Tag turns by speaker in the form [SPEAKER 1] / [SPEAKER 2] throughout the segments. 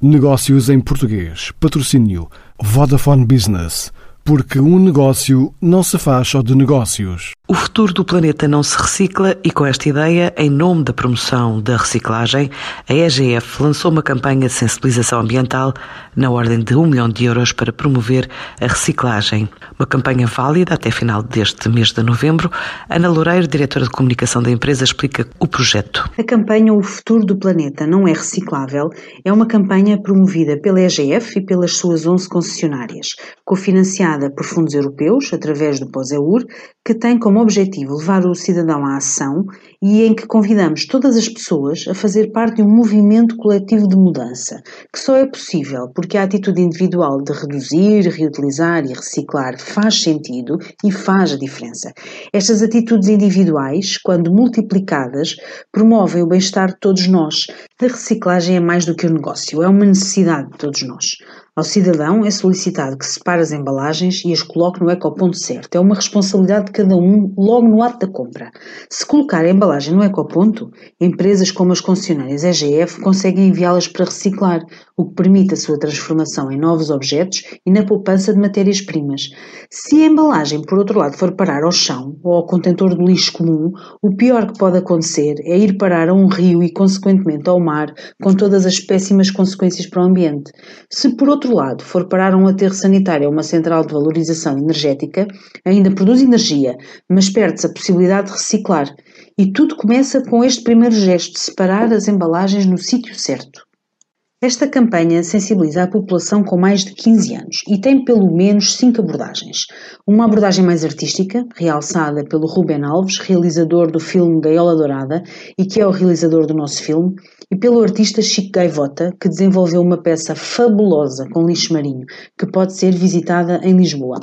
[SPEAKER 1] Negócios em português. Patrocínio Vodafone Business. Porque um negócio não se faz só de negócios.
[SPEAKER 2] O futuro do planeta não se recicla e com esta ideia, em nome da promoção da reciclagem, a EGF lançou uma campanha de sensibilização ambiental na ordem de um milhão de euros para promover a reciclagem. Uma campanha válida até final deste mês de novembro. Ana Loureiro, diretora de comunicação da empresa, explica o projeto.
[SPEAKER 3] A campanha O Futuro do Planeta Não é Reciclável é uma campanha promovida pela EGF e pelas suas 11 concessionárias, cofinanciada por fundos europeus através do POSEUR, que tem como objetivo levar o cidadão à ação e em que convidamos todas as pessoas a fazer parte de um movimento coletivo de mudança, que só é possível porque a atitude individual de reduzir, reutilizar e reciclar faz sentido e faz a diferença. Estas atitudes individuais, quando multiplicadas, promovem o bem-estar de todos nós. A reciclagem é mais do que um negócio, é uma necessidade de todos nós. Ao cidadão é solicitado que separe as embalagens e as coloque no ecoponto certo. É uma responsabilidade de cada um logo no ato da compra. Se colocar a embalagem no ecoponto, empresas como as concessionárias EGF conseguem enviá-las para reciclar, o que permite a sua transformação em novos objetos e na poupança de matérias-primas. Se a embalagem, por outro lado, for parar ao chão ou ao contentor de lixo comum, o pior que pode acontecer é ir parar a um rio e, consequentemente, ao mar, com todas as péssimas consequências para o ambiente. Se, por outro outro lado for parar um aterro sanitário a uma central de valorização energética, ainda produz energia, mas perde-se a possibilidade de reciclar. E tudo começa com este primeiro gesto de separar as embalagens no sítio certo. Esta campanha sensibiliza a população com mais de 15 anos e tem pelo menos cinco abordagens. Uma abordagem mais artística, realçada pelo Ruben Alves, realizador do filme Gaiola Dourada e que é o realizador do nosso filme, e pelo artista Chico Gaivota, que desenvolveu uma peça fabulosa com lixo marinho, que pode ser visitada em Lisboa.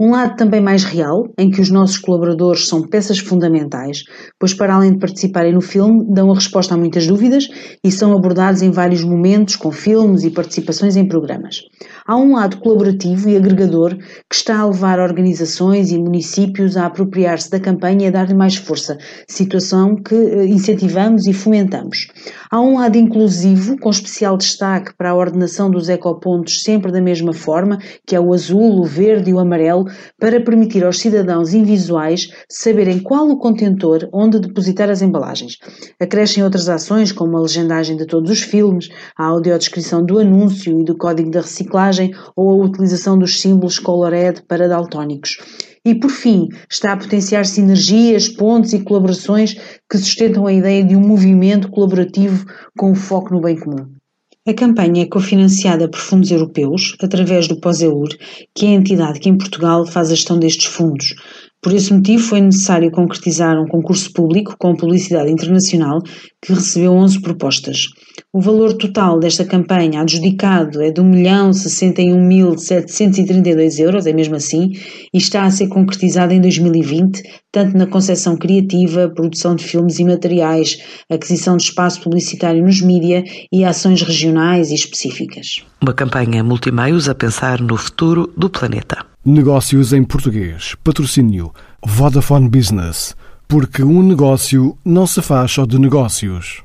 [SPEAKER 3] Um lado também mais real, em que os nossos colaboradores são peças fundamentais, pois para além de participarem no filme, dão a resposta a muitas dúvidas e são abordados em vários momentos, com filmes e participações em programas. Há um lado colaborativo e agregador que está a levar organizações e municípios a apropriar-se da campanha e a dar-lhe mais força, situação que eh, incentivamos e fomentamos. Há um lado inclusivo, com especial destaque para a ordenação dos ecopontos sempre da mesma forma, que é o azul, o verde e o amarelo, para permitir aos cidadãos invisuais saberem qual o contentor onde depositar as embalagens. Acrescem outras ações, como a legendagem de todos os filmes, a audiodescrição do anúncio e do código da reciclagem, ou a utilização dos símbolos Colored para daltónicos. E, por fim, está a potenciar sinergias, pontes e colaborações que sustentam a ideia de um movimento colaborativo com foco no bem comum. A campanha é cofinanciada por fundos europeus, através do POSEUR, que é a entidade que em Portugal faz a gestão destes fundos. Por esse motivo, foi necessário concretizar um concurso público com publicidade internacional que recebeu 11 propostas. O valor total desta campanha adjudicado é de 1.061.732 euros, é mesmo assim, e está a ser concretizado em 2020, tanto na concepção criativa, produção de filmes e materiais, aquisição de espaço publicitário nos mídia e ações regionais e específicas.
[SPEAKER 2] Uma campanha multimeios a pensar no futuro do planeta.
[SPEAKER 1] Negócios em português. Patrocínio Vodafone Business. Porque um negócio não se faz só de negócios.